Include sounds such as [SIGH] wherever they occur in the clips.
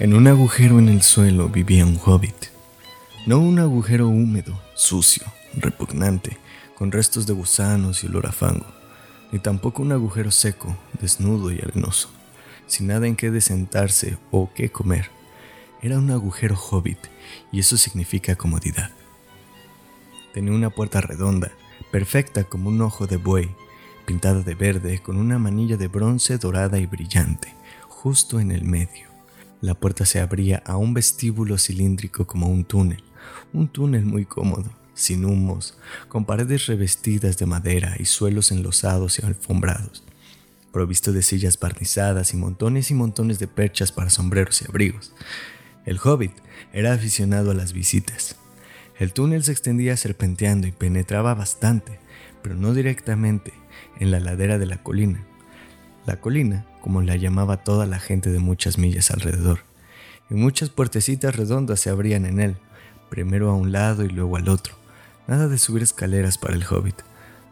En un agujero en el suelo vivía un hobbit. No un agujero húmedo, sucio, repugnante, con restos de gusanos y olor a fango, ni tampoco un agujero seco, desnudo y arenoso, sin nada en qué desentarse o qué comer. Era un agujero hobbit, y eso significa comodidad. Tenía una puerta redonda, perfecta como un ojo de buey, pintada de verde con una manilla de bronce dorada y brillante, justo en el medio. La puerta se abría a un vestíbulo cilíndrico como un túnel, un túnel muy cómodo, sin humos, con paredes revestidas de madera y suelos enlosados y alfombrados, provisto de sillas barnizadas y montones y montones de perchas para sombreros y abrigos. El hobbit era aficionado a las visitas. El túnel se extendía serpenteando y penetraba bastante, pero no directamente, en la ladera de la colina. La colina como la llamaba toda la gente de muchas millas alrededor, y muchas puertecitas redondas se abrían en él, primero a un lado y luego al otro. Nada de subir escaleras para el hobbit.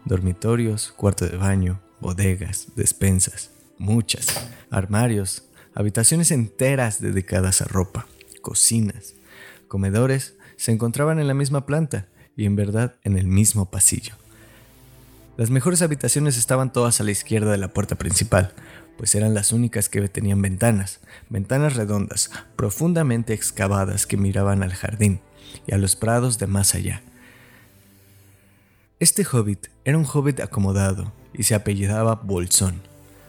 Dormitorios, cuarto de baño, bodegas, despensas, muchas, armarios, habitaciones enteras dedicadas a ropa, cocinas, comedores, se encontraban en la misma planta y en verdad en el mismo pasillo. Las mejores habitaciones estaban todas a la izquierda de la puerta principal, pues eran las únicas que tenían ventanas, ventanas redondas, profundamente excavadas que miraban al jardín y a los prados de más allá. Este hobbit era un hobbit acomodado y se apellidaba Bolsón.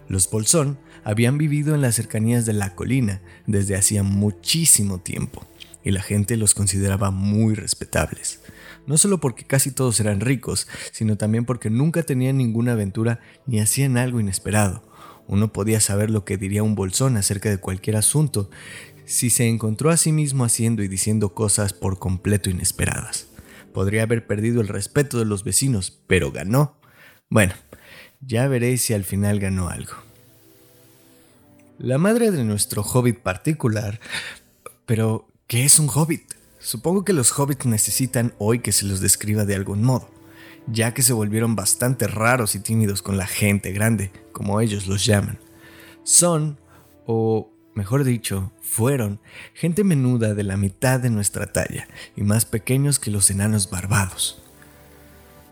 Los Bolsón habían vivido en las cercanías de la colina desde hacía muchísimo tiempo y la gente los consideraba muy respetables no solo porque casi todos eran ricos, sino también porque nunca tenían ninguna aventura ni hacían algo inesperado. Uno podía saber lo que diría un bolsón acerca de cualquier asunto si se encontró a sí mismo haciendo y diciendo cosas por completo inesperadas. Podría haber perdido el respeto de los vecinos, pero ganó. Bueno, ya veréis si al final ganó algo. La madre de nuestro hobbit particular... Pero, ¿qué es un hobbit? Supongo que los hobbits necesitan hoy que se los describa de algún modo, ya que se volvieron bastante raros y tímidos con la gente grande, como ellos los llaman. Son, o mejor dicho, fueron gente menuda de la mitad de nuestra talla y más pequeños que los enanos barbados.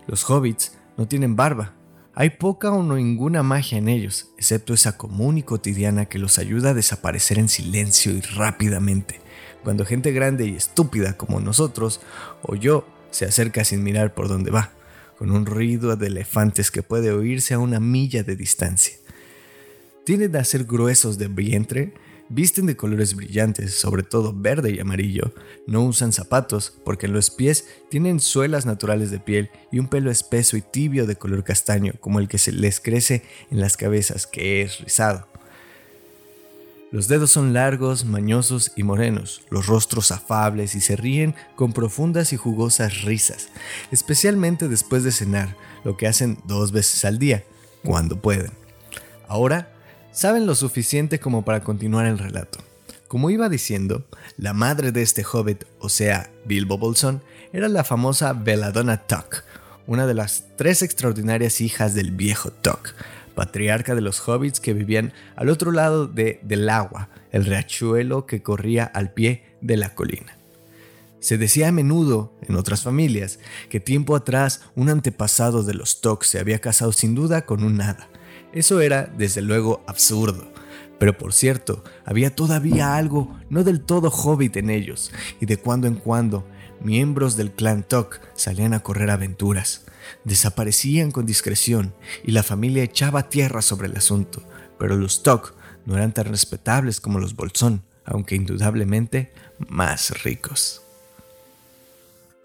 Los hobbits no tienen barba, hay poca o ninguna magia en ellos, excepto esa común y cotidiana que los ayuda a desaparecer en silencio y rápidamente cuando gente grande y estúpida como nosotros o yo se acerca sin mirar por dónde va, con un ruido de elefantes que puede oírse a una milla de distancia. Tienen a ser gruesos de vientre, visten de colores brillantes, sobre todo verde y amarillo, no usan zapatos porque en los pies tienen suelas naturales de piel y un pelo espeso y tibio de color castaño como el que se les crece en las cabezas, que es rizado. Los dedos son largos, mañosos y morenos, los rostros afables y se ríen con profundas y jugosas risas, especialmente después de cenar, lo que hacen dos veces al día, cuando pueden. Ahora, saben lo suficiente como para continuar el relato. Como iba diciendo, la madre de este hobbit, o sea, Bilbo Bolsón, era la famosa Belladonna Tuck, una de las tres extraordinarias hijas del viejo Tuck, patriarca de los hobbits que vivían al otro lado de, del agua, el riachuelo que corría al pie de la colina. Se decía a menudo, en otras familias, que tiempo atrás un antepasado de los Tok se había casado sin duda con un hada. Eso era, desde luego, absurdo. Pero por cierto, había todavía algo no del todo hobbit en ellos, y de cuando en cuando, miembros del clan Tok salían a correr aventuras. Desaparecían con discreción y la familia echaba tierra sobre el asunto, pero los Tok no eran tan respetables como los Bolsón, aunque indudablemente más ricos.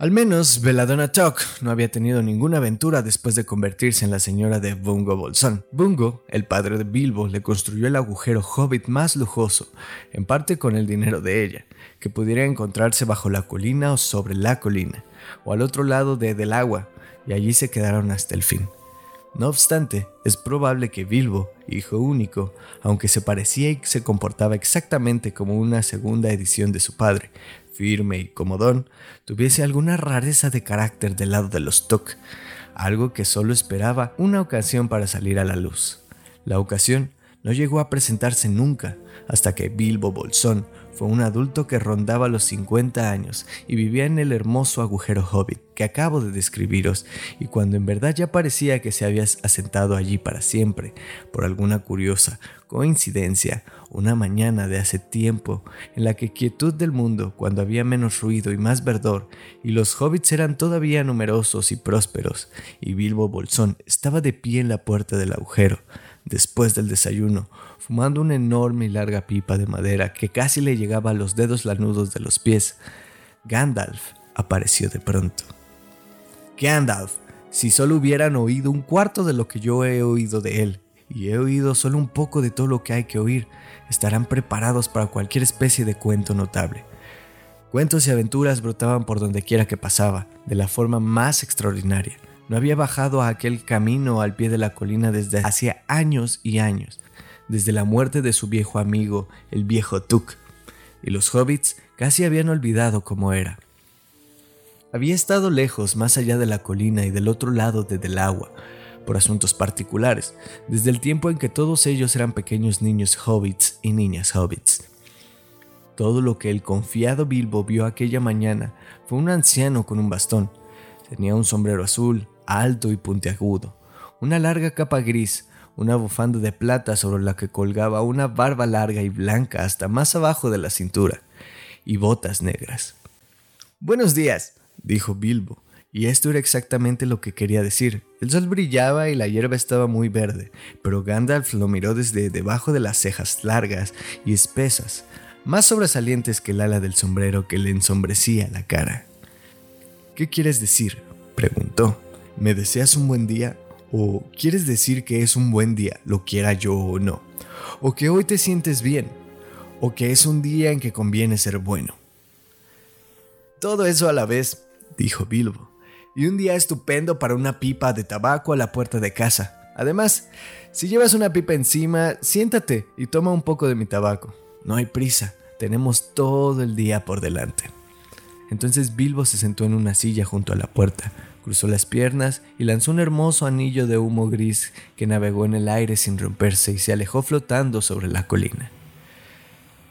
Al menos Belladonna Tok no había tenido ninguna aventura después de convertirse en la señora de Bungo Bolsón. Bungo, el padre de Bilbo, le construyó el agujero hobbit más lujoso, en parte con el dinero de ella, que pudiera encontrarse bajo la colina o sobre la colina, o al otro lado de del agua, y allí se quedaron hasta el fin. No obstante, es probable que Bilbo, hijo único, aunque se parecía y se comportaba exactamente como una segunda edición de su padre, firme y comodón, tuviese alguna rareza de carácter del lado de los Tok, algo que solo esperaba una ocasión para salir a la luz. La ocasión No llegó a presentarse nunca hasta que Bilbo Bolsón fue un adulto que rondaba los 50 años y vivía en el hermoso agujero hobbit que acabo de describiros y cuando en verdad ya parecía que se había asentado allí para siempre, por alguna curiosa coincidencia, una mañana de hace tiempo, en la que quietud del mundo, cuando había menos ruido y más verdor, y los hobbits eran todavía numerosos y prósperos, y Bilbo Bolsón estaba de pie en la puerta del agujero, después del desayuno, fumando una enorme y larga pipa de madera que casi le llegaba a los dedos lanudos de los pies, Gandalf apareció de pronto. Gandalf, si solo hubieran oído un cuarto de lo que yo he oído de él, y he oído solo un poco de todo lo que hay que oír, estarán preparados para cualquier especie de cuento notable. Cuentos y aventuras brotaban por donde quiera que pasaba, de la forma más extraordinaria. No había bajado a aquel camino al pie de la colina desde hacía años y años, desde la muerte de su viejo amigo, el viejo Tuk, y los hobbits casi habían olvidado cómo era. Había estado lejos, más allá de la colina y del otro lado de del agua, por asuntos particulares, desde el tiempo en que todos ellos eran pequeños niños hobbits y niñas hobbits. Todo lo que el confiado Bilbo vio aquella mañana fue un anciano con un bastón. Tenía un sombrero azul, alto y puntiagudo, una larga capa gris, una bufanda de plata sobre la que colgaba una barba larga y blanca hasta más abajo de la cintura, y botas negras. Buenos días, dijo Bilbo, y esto era exactamente lo que quería decir. El sol brillaba y la hierba estaba muy verde, pero Gandalf lo miró desde debajo de las cejas largas y espesas, más sobresalientes que el ala del sombrero que le ensombrecía la cara. ¿Qué quieres decir? preguntó. ¿Me deseas un buen día? ¿O quieres decir que es un buen día, lo quiera yo o no? ¿O que hoy te sientes bien? ¿O que es un día en que conviene ser bueno? Todo eso a la vez, dijo Bilbo y un día estupendo para una pipa de tabaco a la puerta de casa. Además, si llevas una pipa encima, siéntate y toma un poco de mi tabaco. No hay prisa, tenemos todo el día por delante. Entonces Bilbo se sentó en una silla junto a la puerta, cruzó las piernas y lanzó un hermoso anillo de humo gris que navegó en el aire sin romperse y se alejó flotando sobre la colina.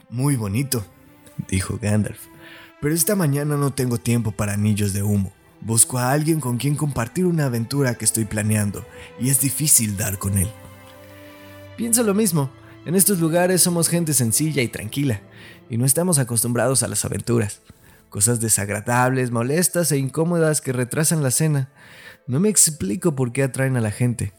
Muy bonito, dijo Gandalf, pero esta mañana no tengo tiempo para anillos de humo. Busco a alguien con quien compartir una aventura que estoy planeando y es difícil dar con él. Pienso lo mismo. En estos lugares somos gente sencilla y tranquila y no estamos acostumbrados a las aventuras. Cosas desagradables, molestas e incómodas que retrasan la cena. No me explico por qué atraen a la gente,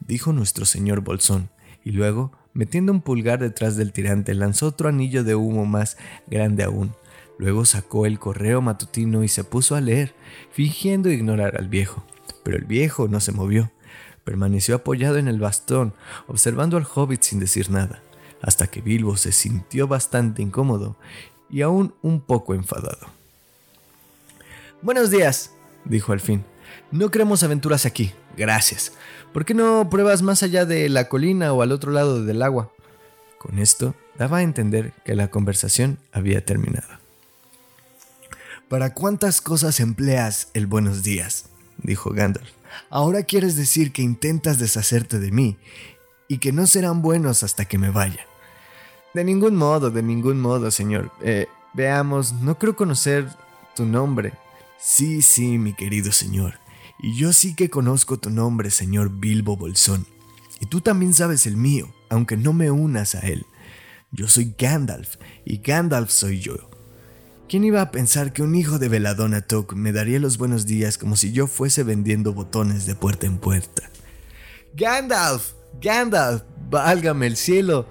dijo nuestro señor Bolsón, y luego, metiendo un pulgar detrás del tirante, lanzó otro anillo de humo más grande aún. Luego sacó el correo matutino y se puso a leer, fingiendo ignorar al viejo. Pero el viejo no se movió. Permaneció apoyado en el bastón, observando al hobbit sin decir nada, hasta que Bilbo se sintió bastante incómodo y aún un poco enfadado. Buenos días, dijo al fin. No queremos aventuras aquí, gracias. ¿Por qué no pruebas más allá de la colina o al otro lado del agua? Con esto daba a entender que la conversación había terminado. ¿Para cuántas cosas empleas el buenos días? dijo Gandalf. Ahora quieres decir que intentas deshacerte de mí y que no serán buenos hasta que me vaya. De ningún modo, de ningún modo, señor. Eh, veamos, no creo conocer tu nombre. Sí, sí, mi querido señor. Y yo sí que conozco tu nombre, señor Bilbo Bolsón. Y tú también sabes el mío, aunque no me unas a él. Yo soy Gandalf, y Gandalf soy yo. ¿Quién iba a pensar que un hijo de Veladona Tok me daría los buenos días como si yo fuese vendiendo botones de puerta en puerta? Gandalf, Gandalf, válgame el cielo.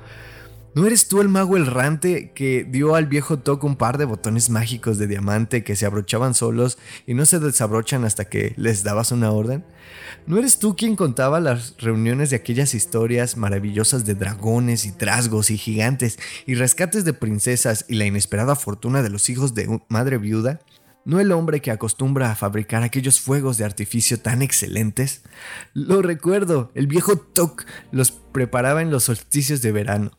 ¿No eres tú el mago errante que dio al viejo Tok un par de botones mágicos de diamante que se abrochaban solos y no se desabrochan hasta que les dabas una orden? ¿No eres tú quien contaba las reuniones de aquellas historias maravillosas de dragones y trasgos y gigantes y rescates de princesas y la inesperada fortuna de los hijos de madre viuda? ¿No el hombre que acostumbra a fabricar aquellos fuegos de artificio tan excelentes? Lo recuerdo, el viejo Tok los preparaba en los solsticios de verano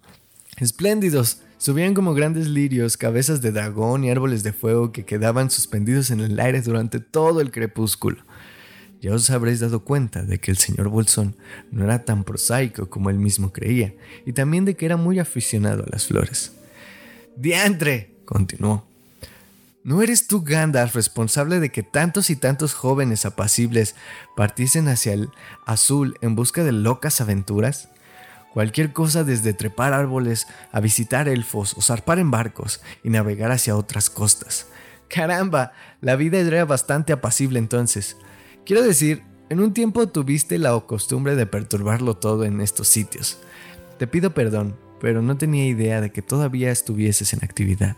Espléndidos, subían como grandes lirios, cabezas de dragón y árboles de fuego que quedaban suspendidos en el aire durante todo el crepúsculo. ya os habréis dado cuenta de que el señor Bolsón no era tan prosaico como él mismo creía, y también de que era muy aficionado a las flores. ¡Diantre! continuó. ¿No eres tú, Gandalf, responsable de que tantos y tantos jóvenes apacibles partiesen hacia el azul en busca de locas aventuras? Cualquier cosa desde trepar árboles a visitar elfos o zarpar en barcos y navegar hacia otras costas. Caramba, la vida era bastante apacible entonces. Quiero decir, en un tiempo tuviste la costumbre de perturbarlo todo en estos sitios. Te pido perdón, pero no tenía idea de que todavía estuvieses en actividad.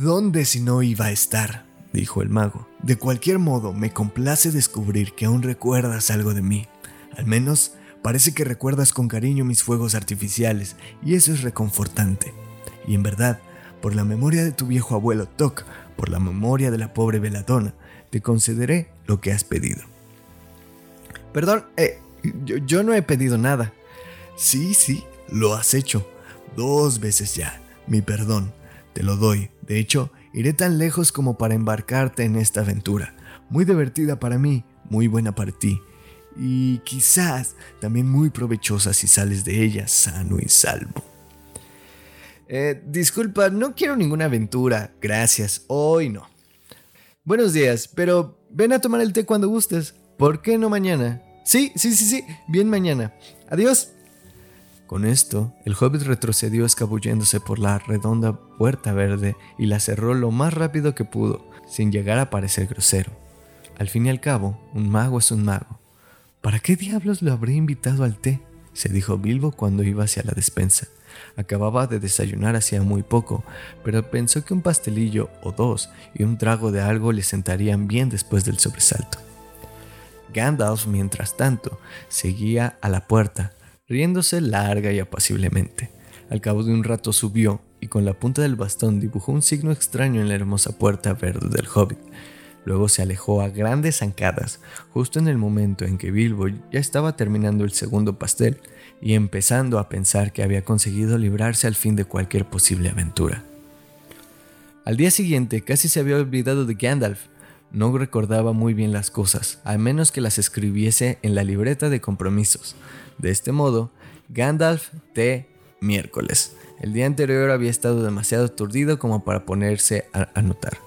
¿Dónde si no iba a estar? dijo el mago. De cualquier modo, me complace descubrir que aún recuerdas algo de mí. Al menos parece que recuerdas con cariño mis fuegos artificiales, y eso es reconfortante. Y en verdad, por la memoria de tu viejo abuelo Toc, por la memoria de la pobre Veladona, te concederé lo que has pedido. Perdón, eh, yo, yo no he pedido nada. Sí, sí, lo has hecho. Dos veces ya. Mi perdón. Te lo doy. De hecho, iré tan lejos como para embarcarte en esta aventura. Muy divertida para mí, muy buena para ti. Y quizás también muy provechosa si sales de ella sano y salvo. Eh, disculpa, no quiero ninguna aventura. Gracias, hoy no. Buenos días, pero ven a tomar el té cuando gustes. ¿Por qué no mañana? Sí, sí, sí, sí, bien mañana. Adiós. Con esto, el hobbit retrocedió escabulléndose por la redonda puerta verde y la cerró lo más rápido que pudo, sin llegar a parecer grosero. Al fin y al cabo, un mago es un mago. ¿Para qué diablos lo habría invitado al té? se dijo Bilbo cuando iba hacia la despensa. Acababa de desayunar hacía muy poco, pero pensó que un pastelillo o dos y un trago de algo le sentarían bien después del sobresalto. Gandalf, mientras tanto, seguía a la puerta, riéndose larga y apaciblemente. Al cabo de un rato subió y con la punta del bastón dibujó un signo extraño en la hermosa puerta verde del hobbit. Luego se alejó a grandes zancadas, justo en el momento en que Bilbo ya estaba terminando el segundo pastel y empezando a pensar que había conseguido librarse al fin de cualquier posible aventura. Al día siguiente casi se había olvidado de Gandalf. No recordaba muy bien las cosas, a menos que las escribiese en la libreta de compromisos. De este modo, Gandalf T. miércoles. El día anterior había estado demasiado aturdido como para ponerse a anotar.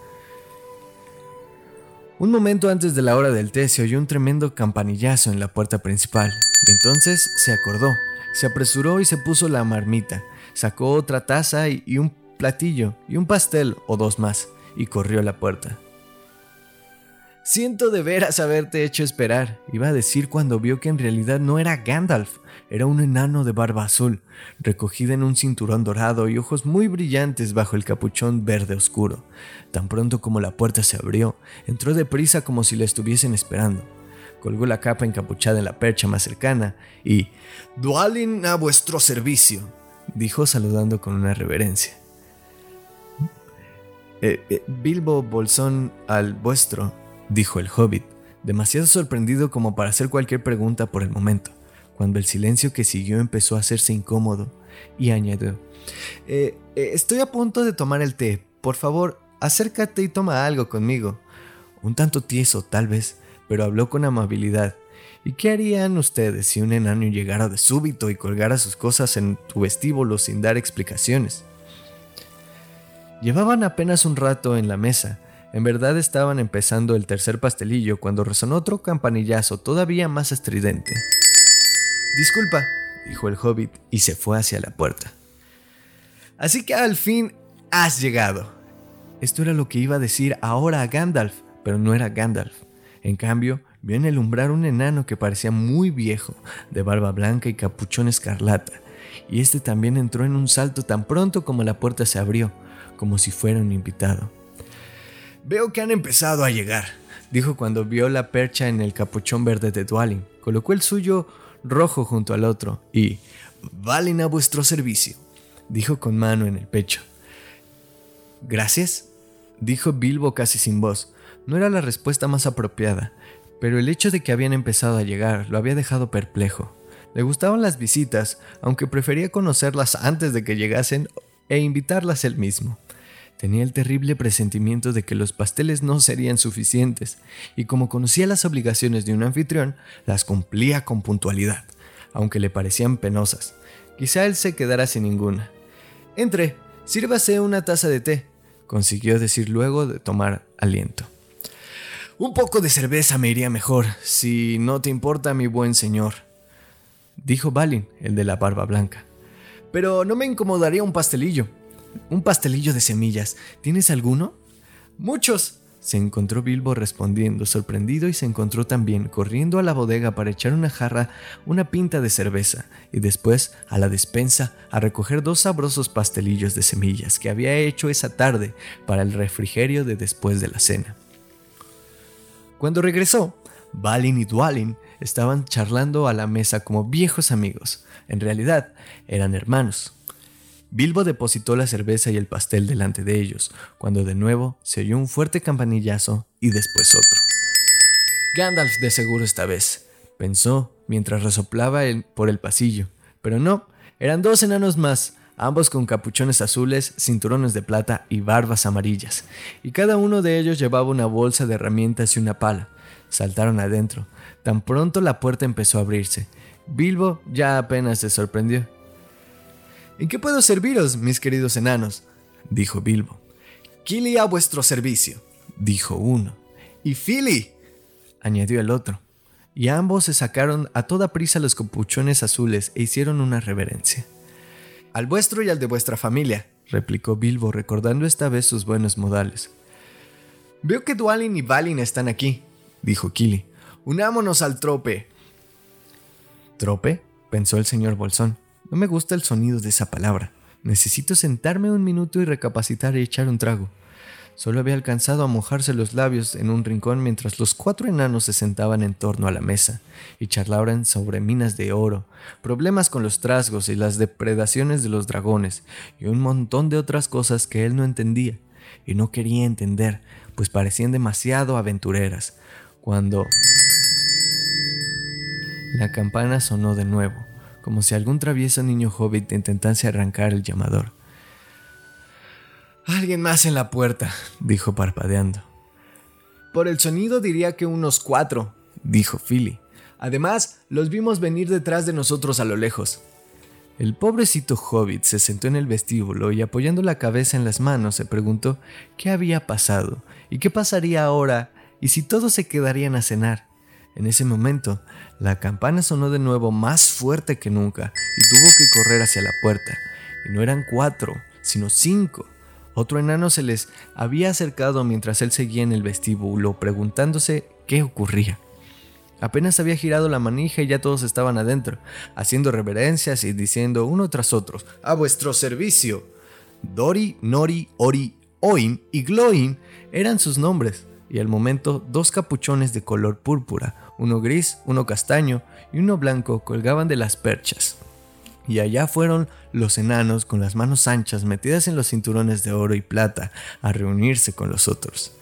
Un momento antes de la hora del té se oyó un tremendo campanillazo en la puerta principal, y entonces se acordó, se apresuró y se puso la marmita, sacó otra taza y un platillo, y un pastel o dos más, y corrió a la puerta. Siento de veras haberte hecho esperar, iba a decir cuando vio que en realidad no era Gandalf, era un enano de barba azul, recogida en un cinturón dorado y ojos muy brillantes bajo el capuchón verde oscuro. Tan pronto como la puerta se abrió, entró deprisa como si la estuviesen esperando. Colgó la capa encapuchada en la percha más cercana y Dualin a vuestro servicio, dijo saludando con una reverencia. Eh, eh, Bilbo Bolsón al vuestro, dijo el hobbit, demasiado sorprendido como para hacer cualquier pregunta por el momento, cuando el silencio que siguió empezó a hacerse incómodo, y añadió, eh, eh, Estoy a punto de tomar el té, por favor, acércate y toma algo conmigo. Un tanto tieso, tal vez, pero habló con amabilidad. ¿Y qué harían ustedes si un enano llegara de súbito y colgara sus cosas en tu vestíbulo sin dar explicaciones? Llevaban apenas un rato en la mesa, en verdad estaban empezando el tercer pastelillo cuando resonó otro campanillazo todavía más estridente. Disculpa, dijo el hobbit y se fue hacia la puerta. Así que al fin has llegado. Esto era lo que iba a decir ahora a Gandalf, pero no era Gandalf. En cambio, vio en el umbral un enano que parecía muy viejo, de barba blanca y capuchón escarlata, y este también entró en un salto tan pronto como la puerta se abrió, como si fuera un invitado. Veo que han empezado a llegar, dijo cuando vio la percha en el capuchón verde de Dwalin. Colocó el suyo rojo junto al otro y valen a vuestro servicio, dijo con mano en el pecho. Gracias, dijo Bilbo casi sin voz. No era la respuesta más apropiada, pero el hecho de que habían empezado a llegar lo había dejado perplejo. Le gustaban las visitas, aunque prefería conocerlas antes de que llegasen e invitarlas él mismo. Tenía el terrible presentimiento de que los pasteles no serían suficientes, y como conocía las obligaciones de un anfitrión, las cumplía con puntualidad, aunque le parecían penosas. Quizá él se quedara sin ninguna. Entre, sírvase una taza de té, consiguió decir luego de tomar aliento. Un poco de cerveza me iría mejor, si no te importa, mi buen señor, dijo Balin, el de la barba blanca. Pero no me incomodaría un pastelillo. Un pastelillo de semillas. ¿Tienes alguno? Muchos. Se encontró Bilbo respondiendo, sorprendido, y se encontró también corriendo a la bodega para echar una jarra, una pinta de cerveza, y después a la despensa a recoger dos sabrosos pastelillos de semillas que había hecho esa tarde para el refrigerio de después de la cena. Cuando regresó, Balin y Dwalin estaban charlando a la mesa como viejos amigos. En realidad, eran hermanos. Bilbo depositó la cerveza y el pastel delante de ellos, cuando de nuevo se oyó un fuerte campanillazo y después otro. Gandalf de seguro esta vez, pensó mientras resoplaba por el pasillo, pero no, eran dos enanos más, ambos con capuchones azules, cinturones de plata y barbas amarillas, y cada uno de ellos llevaba una bolsa de herramientas y una pala. Saltaron adentro. Tan pronto la puerta empezó a abrirse. Bilbo ya apenas se sorprendió. ¿En qué puedo serviros, mis queridos enanos? dijo Bilbo. Kili a vuestro servicio, dijo uno. Y Philly, añadió el otro. Y ambos se sacaron a toda prisa los capuchones azules e hicieron una reverencia. Al vuestro y al de vuestra familia, replicó Bilbo, recordando esta vez sus buenos modales. Veo que Dualin y Balin están aquí, dijo Kili. Unámonos al trope. ¿Trope? pensó el señor Bolsón. No me gusta el sonido de esa palabra. Necesito sentarme un minuto y recapacitar y echar un trago. Solo había alcanzado a mojarse los labios en un rincón mientras los cuatro enanos se sentaban en torno a la mesa y charlaban sobre minas de oro, problemas con los trasgos y las depredaciones de los dragones y un montón de otras cosas que él no entendía y no quería entender, pues parecían demasiado aventureras. Cuando la campana sonó de nuevo como si algún travieso niño hobbit intentase arrancar el llamador. Alguien más en la puerta, dijo parpadeando. Por el sonido diría que unos cuatro, dijo Philly. Además, los vimos venir detrás de nosotros a lo lejos. El pobrecito hobbit se sentó en el vestíbulo y apoyando la cabeza en las manos se preguntó qué había pasado y qué pasaría ahora y si todos se quedarían a cenar. En ese momento, la campana sonó de nuevo más fuerte que nunca y tuvo que correr hacia la puerta. Y no eran cuatro, sino cinco. Otro enano se les había acercado mientras él seguía en el vestíbulo preguntándose qué ocurría. Apenas había girado la manija y ya todos estaban adentro, haciendo reverencias y diciendo uno tras otro, a vuestro servicio. Dori, Nori, Ori, Oin y Gloin eran sus nombres y al momento dos capuchones de color púrpura, uno gris, uno castaño y uno blanco colgaban de las perchas. Y allá fueron los enanos con las manos anchas metidas en los cinturones de oro y plata a reunirse con los otros.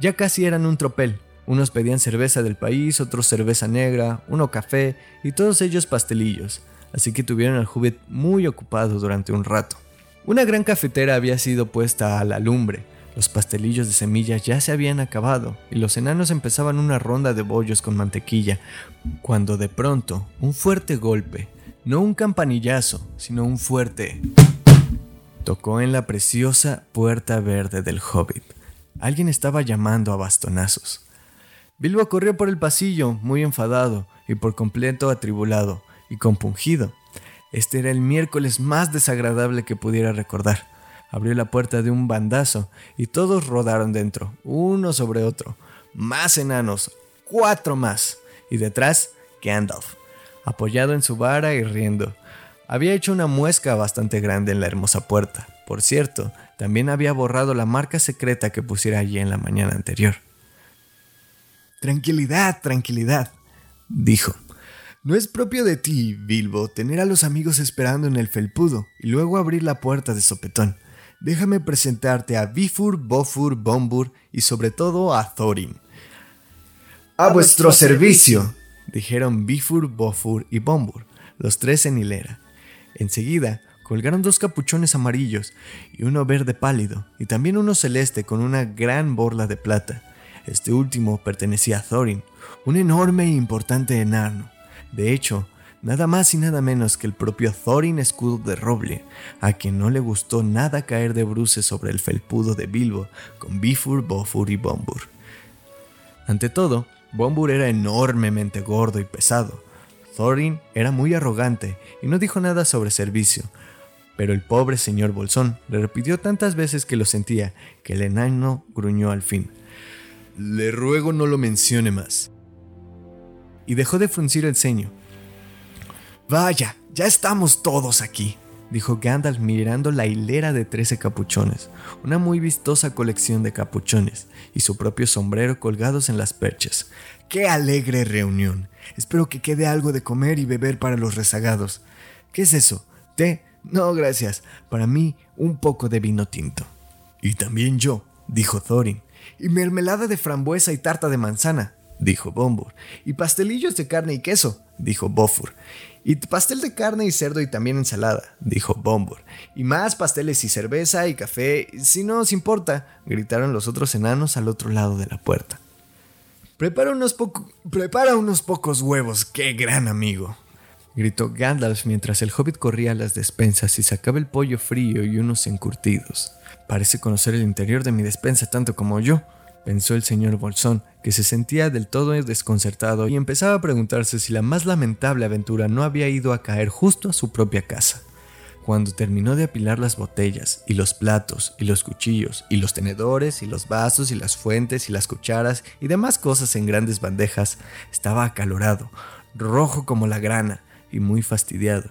Ya casi eran un tropel. Unos pedían cerveza del país, otros cerveza negra, uno café y todos ellos pastelillos, así que tuvieron al hobbit muy ocupado durante un rato. Una gran cafetera había sido puesta a la lumbre, los pastelillos de semillas ya se habían acabado y los enanos empezaban una ronda de bollos con mantequilla, cuando de pronto un fuerte golpe, no un campanillazo, sino un fuerte, tocó en la preciosa puerta verde del hobbit. Alguien estaba llamando a bastonazos. Bilbo corrió por el pasillo, muy enfadado y por completo atribulado y compungido. Este era el miércoles más desagradable que pudiera recordar abrió la puerta de un bandazo y todos rodaron dentro, uno sobre otro. Más enanos, cuatro más. Y detrás, Gandalf, apoyado en su vara y riendo. Había hecho una muesca bastante grande en la hermosa puerta. Por cierto, también había borrado la marca secreta que pusiera allí en la mañana anterior. Tranquilidad, tranquilidad, dijo. No es propio de ti, Bilbo, tener a los amigos esperando en el felpudo y luego abrir la puerta de sopetón déjame presentarte a Bifur, Bofur, Bombur y sobre todo a Thorin. A, vuestro servicio, dijeron Bifur, Bofur y Bombur, los tres en hilera. Enseguida, colgaron dos capuchones amarillos y uno verde pálido, y también uno celeste con una gran borla de plata. Este último pertenecía a Thorin, un enorme e importante enano. De hecho, nada más y nada menos que el propio Thorin Escudo de Roble, a quien no le gustó nada caer de bruces sobre el felpudo de Bilbo con Bifur, Bofur y Bombur. Ante todo, Bombur era enormemente gordo y pesado. Thorin era muy arrogante y no dijo nada sobre servicio, pero el pobre señor Bolsón le repitió tantas veces que lo sentía que el enano gruñó al fin. Le ruego no lo mencione más. Y dejó de fruncir el ceño. Vaya, ya estamos todos aquí, dijo Gandalf mirando la hilera de trece capuchones, una muy vistosa colección de capuchones y su propio sombrero colgados en las perchas. ¡Qué alegre reunión! Espero que quede algo de comer y beber para los rezagados. ¿Qué es eso? ¿Té? No, gracias. Para mí, un poco de vino tinto. Y también yo, dijo Thorin. Y mermelada de frambuesa y tarta de manzana, dijo Bombur. Y pastelillos de carne y queso, dijo Bofur. Y pastel de carne y cerdo y también ensalada, dijo Bombur. Y más pasteles y cerveza y café, si no os importa, gritaron los otros enanos al otro lado de la puerta. Prepara unos, prepara unos pocos huevos, qué gran amigo, gritó Gandalf mientras el hobbit corría a las despensas y sacaba el pollo frío y unos encurtidos. Parece conocer el interior de mi despensa tanto como yo, pensó el señor Bolsón, que se sentía del todo desconcertado y empezaba a preguntarse si la más lamentable aventura no había ido a caer justo a su propia casa. Cuando terminó de apilar las botellas, y los platos, y los cuchillos, y los tenedores, y los vasos, y las fuentes, y las cucharas, y demás cosas en grandes bandejas, estaba acalorado, rojo como la grana, y muy fastidiado.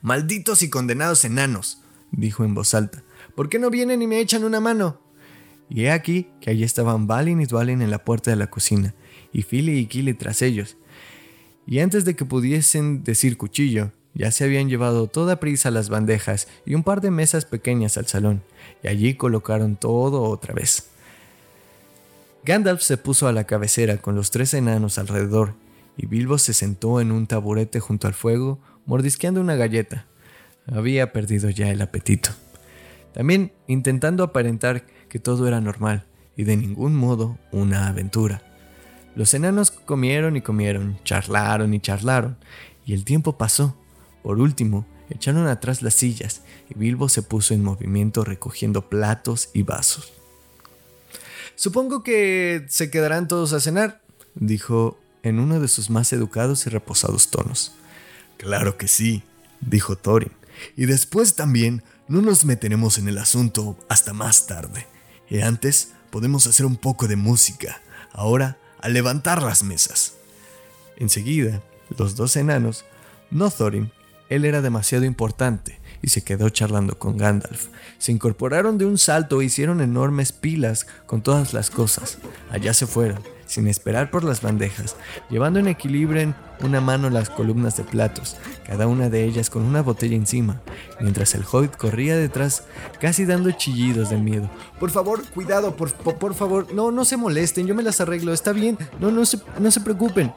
Malditos y condenados enanos, dijo en voz alta, ¿por qué no vienen y me echan una mano? Y he aquí que allí estaban Balin y Dwalin en la puerta de la cocina, y Philly y Kili tras ellos. Y antes de que pudiesen decir cuchillo, ya se habían llevado toda prisa las bandejas y un par de mesas pequeñas al salón, y allí colocaron todo otra vez. Gandalf se puso a la cabecera con los tres enanos alrededor y Bilbo se sentó en un taburete junto al fuego, mordisqueando una galleta. Había perdido ya el apetito. También intentando aparentar que todo era normal y de ningún modo una aventura. Los enanos comieron y comieron, charlaron y charlaron, y el tiempo pasó. Por último, echaron atrás las sillas y Bilbo se puso en movimiento recogiendo platos y vasos. Supongo que se quedarán todos a cenar, dijo en uno de sus más educados y reposados tonos. Claro que sí, dijo Thorin. Y después también no nos meteremos en el asunto hasta más tarde. Y antes podemos hacer un poco de música. Ahora, a levantar las mesas. Enseguida, los dos enanos, no Thorin, él era demasiado importante y se quedó charlando con Gandalf. Se incorporaron de un salto e hicieron enormes pilas con todas las cosas. Allá se fueron sin esperar por las bandejas, llevando en equilibrio en una mano las columnas de platos, cada una de ellas con una botella encima, mientras el hobbit corría detrás, casi dando chillidos de miedo. Por favor, cuidado, por, por, favor, no, no se molesten, yo me las arreglo, está bien, no, no se, no se preocupen.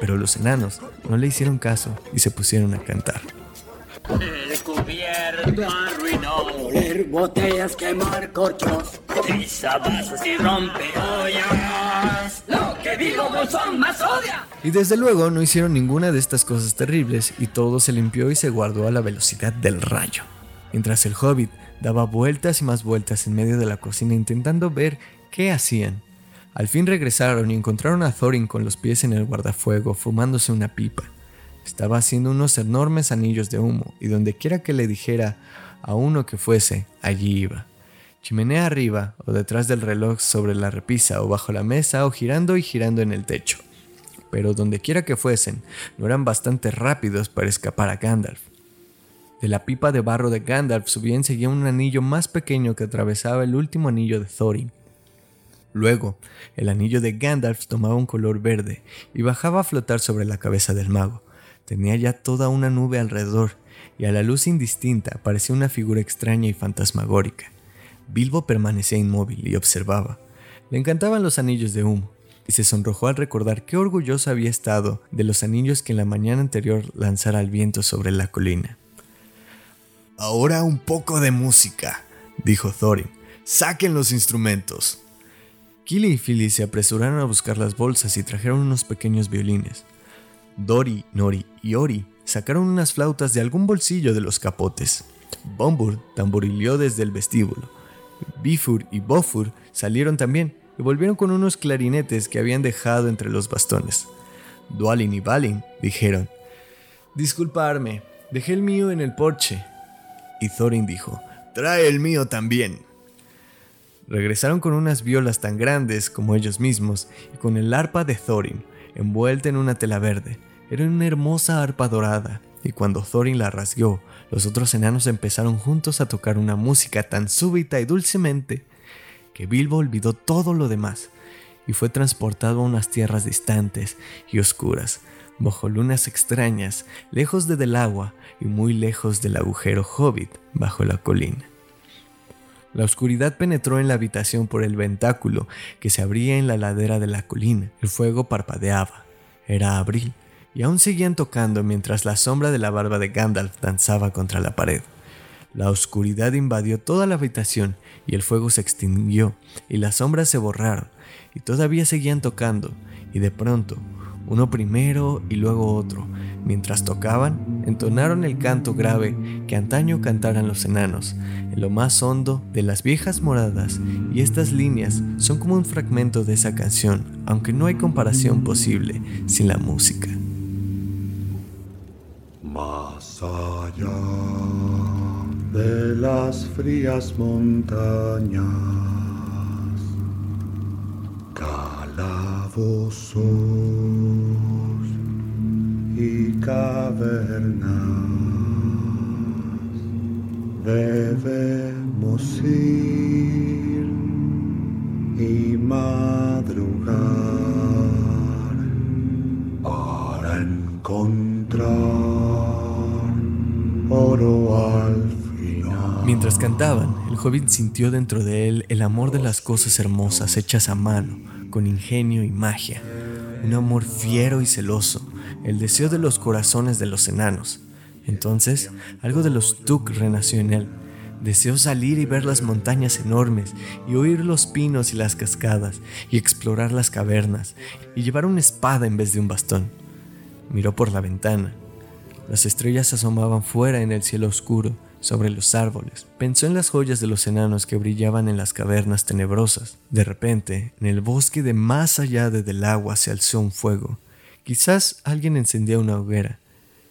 Pero los enanos no le hicieron caso y se pusieron a cantar. El cubierto arruinó. Botellas, quemar corchos. Y. Lo que digo son más odia. Y desde luego no hicieron ninguna de estas cosas terribles y todo se limpió y se guardó a la velocidad del rayo. Mientras el hobbit daba vueltas y más vueltas en medio de la cocina intentando ver qué hacían. Al fin regresaron y encontraron a Thorin con los pies en el guardafuego fumándose una pipa. Estaba haciendo unos enormes anillos de humo y donde quiera que le dijera a uno que fuese, allí iba. Chimenea arriba o detrás del reloj sobre la repisa o bajo la mesa o girando y girando en el techo. Pero donde quiera que fuesen, no eran bastante rápidos para escapar a Gandalf. De la pipa de barro de Gandalf subía enseguida un anillo más pequeño que atravesaba el último anillo de Thorin. Luego, el anillo de Gandalf tomaba un color verde y bajaba a flotar sobre la cabeza del mago, Tenía ya toda una nube alrededor, y a la luz indistinta parecía una figura extraña y fantasmagórica. Bilbo permanecía inmóvil y observaba. Le encantaban los anillos de humo, y se sonrojó al recordar qué orgulloso había estado de los anillos que en la mañana anterior lanzara al viento sobre la colina. Ahora un poco de música, dijo Thorin. Saquen los instrumentos. Killy y Philly se apresuraron a buscar las bolsas y trajeron unos pequeños violines. Dori, Nori y Ori sacaron unas flautas de algún bolsillo de los capotes. Bombur tamborileó desde el vestíbulo. Bifur y Bofur salieron también y volvieron con unos clarinetes que habían dejado entre los bastones. Dualin y Balin dijeron: Disculparme, dejé el mío en el porche. Y Thorin dijo: Trae el mío también. Regresaron con unas violas tan grandes como ellos mismos y con el arpa de Thorin, envuelta en una tela verde. Era una hermosa arpa dorada, y cuando Thorin la rasgó, los otros enanos empezaron juntos a tocar una música tan súbita y dulcemente que Bilbo olvidó todo lo demás y fue transportado a unas tierras distantes y oscuras, bajo lunas extrañas, lejos de del agua y muy lejos del agujero hobbit bajo la colina. La oscuridad penetró en la habitación por el ventáculo que se abría en la ladera de la colina. El fuego parpadeaba. Era abril, y aún seguían tocando mientras la sombra de la barba de Gandalf danzaba contra la pared. La oscuridad invadió toda la habitación y el fuego se extinguió y las sombras se borraron y todavía seguían tocando y de pronto uno primero y luego otro. Mientras tocaban, entonaron el canto grave que antaño cantaran los enanos, en lo más hondo de las viejas moradas, y estas líneas son como un fragmento de esa canción, aunque no hay comparación posible sin la música. Allá de las frías montañas, calabozos y cavernas, debemos ir y madrugar para encontrar Mientras cantaban, el hobbit sintió dentro de él el amor de las cosas hermosas hechas a mano, con ingenio y magia, un amor fiero y celoso, el deseo de los corazones de los enanos. Entonces, algo de los Tuk renació en él. Deseó salir y ver las montañas enormes, y oír los pinos y las cascadas, y explorar las cavernas, y llevar una espada en vez de un bastón. Miró por la ventana. Las estrellas asomaban fuera en el cielo oscuro, sobre los árboles. Pensó en las joyas de los enanos que brillaban en las cavernas tenebrosas. De repente, en el bosque de más allá de del agua se alzó un fuego. Quizás alguien encendía una hoguera.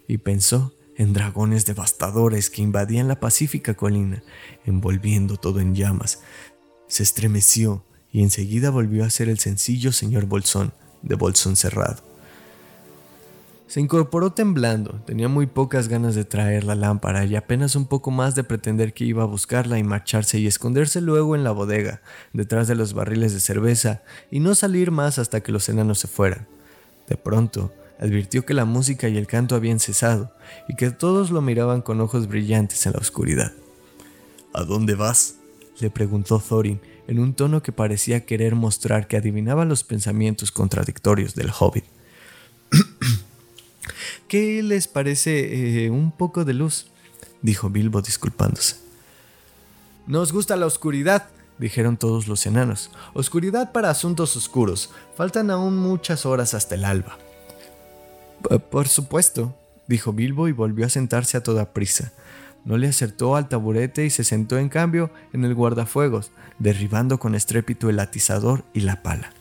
Y pensó en dragones devastadores que invadían la pacífica colina, envolviendo todo en llamas. Se estremeció y enseguida volvió a ser el sencillo señor Bolsón, de Bolsón cerrado. Se incorporó temblando, tenía muy pocas ganas de traer la lámpara y apenas un poco más de pretender que iba a buscarla y marcharse y esconderse luego en la bodega, detrás de los barriles de cerveza, y no salir más hasta que los enanos se fueran. De pronto, advirtió que la música y el canto habían cesado y que todos lo miraban con ojos brillantes en la oscuridad. ¿A dónde vas? le preguntó Thorin en un tono que parecía querer mostrar que adivinaba los pensamientos contradictorios del hobbit. [CLEARS THROAT] ¿Qué les parece eh, un poco de luz? dijo Bilbo disculpándose. Nos gusta la oscuridad, dijeron todos los enanos. Oscuridad para asuntos oscuros. Faltan aún muchas horas hasta el alba. Por supuesto, dijo Bilbo y volvió a sentarse a toda prisa. No le acertó al taburete y se sentó en cambio en el guardafuegos, derribando con estrépito el atizador y la pala.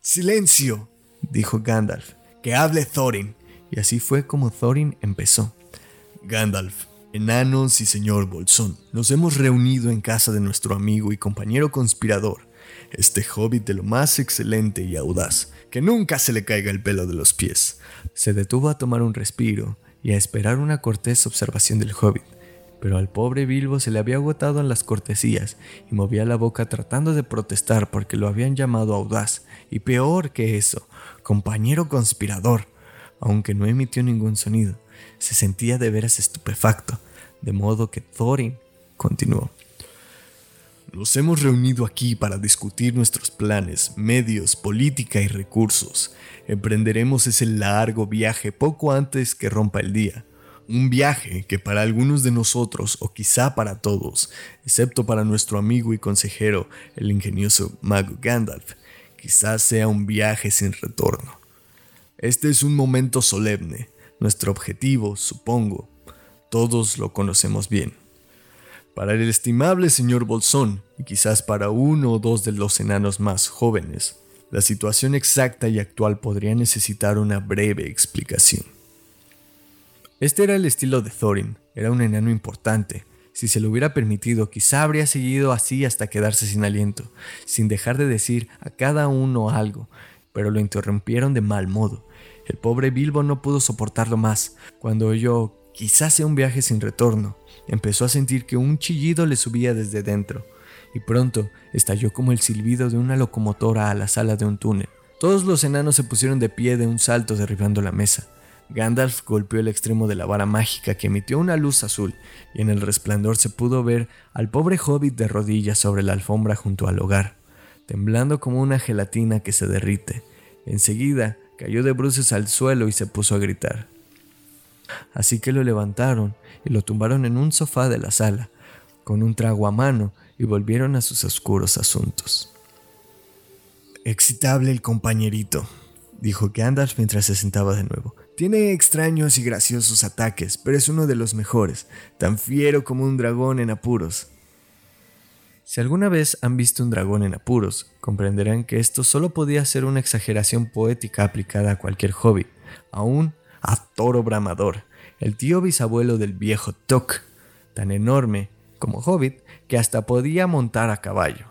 Silencio, dijo Gandalf, que hable Thorin. Y así fue como Thorin empezó. Gandalf, enanos y señor Bolsón, nos hemos reunido en casa de nuestro amigo y compañero conspirador, este hobbit de lo más excelente y audaz, que nunca se le caiga el pelo de los pies. Se detuvo a tomar un respiro y a esperar una cortés observación del hobbit, pero al pobre Bilbo se le había agotado en las cortesías y movía la boca tratando de protestar porque lo habían llamado audaz, y peor que eso, compañero conspirador aunque no emitió ningún sonido. Se sentía de veras estupefacto, de modo que Thorin continuó. Nos hemos reunido aquí para discutir nuestros planes, medios, política y recursos. Emprenderemos ese largo viaje poco antes que rompa el día. Un viaje que para algunos de nosotros, o quizá para todos, excepto para nuestro amigo y consejero, el ingenioso mago Gandalf, quizás sea un viaje sin retorno. Este es un momento solemne. Nuestro objetivo, supongo, todos lo conocemos bien. Para el estimable señor Bolsón, y quizás para uno o dos de los enanos más jóvenes, la situación exacta y actual podría necesitar una breve explicación. Este era el estilo de Thorin, era un enano importante. Si se lo hubiera permitido, quizá habría seguido así hasta quedarse sin aliento, sin dejar de decir a cada uno algo, pero lo interrumpieron de mal modo. El pobre Bilbo no pudo soportarlo más. Cuando oyó quizás sea un viaje sin retorno, empezó a sentir que un chillido le subía desde dentro, y pronto estalló como el silbido de una locomotora a la sala de un túnel. Todos los enanos se pusieron de pie de un salto derribando la mesa. Gandalf golpeó el extremo de la vara mágica que emitió una luz azul, y en el resplandor se pudo ver al pobre hobbit de rodillas sobre la alfombra junto al hogar, temblando como una gelatina que se derrite. Enseguida cayó de bruces al suelo y se puso a gritar. Así que lo levantaron y lo tumbaron en un sofá de la sala, con un trago a mano, y volvieron a sus oscuros asuntos. Excitable el compañerito, dijo Gandalf mientras se sentaba de nuevo. Tiene extraños y graciosos ataques, pero es uno de los mejores, tan fiero como un dragón en apuros. Si alguna vez han visto un dragón en apuros, comprenderán que esto solo podía ser una exageración poética aplicada a cualquier hobby, aún a Toro Bramador, el tío bisabuelo del viejo Tok, tan enorme como hobbit que hasta podía montar a caballo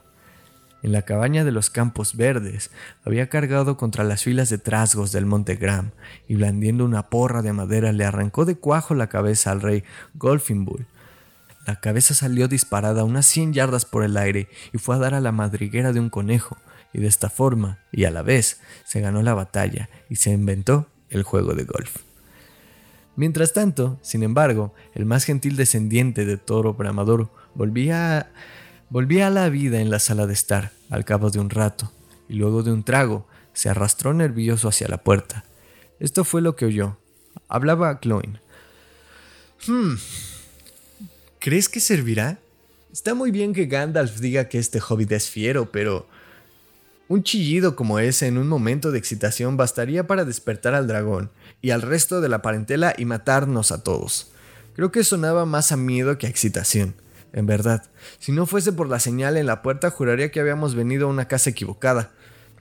en la cabaña de los Campos Verdes, había cargado contra las filas de trasgos del Monte Gram y blandiendo una porra de madera le arrancó de cuajo la cabeza al rey Golfinbull. La cabeza salió disparada unas 100 yardas por el aire y fue a dar a la madriguera de un conejo, y de esta forma, y a la vez, se ganó la batalla y se inventó el juego de golf. Mientras tanto, sin embargo, el más gentil descendiente de Toro Bramador volvía a Volví a la vida en la sala de estar, al cabo de un rato, y luego de un trago, se arrastró nervioso hacia la puerta. Esto fue lo que oyó. Hablaba a Cloyne. Hmm. ¿Crees que servirá? Está muy bien que Gandalf diga que este hobbit es fiero, pero un chillido como ese en un momento de excitación bastaría para despertar al dragón y al resto de la parentela y matarnos a todos. Creo que sonaba más a miedo que a excitación. En verdad, si no fuese por la señal en la puerta, juraría que habíamos venido a una casa equivocada.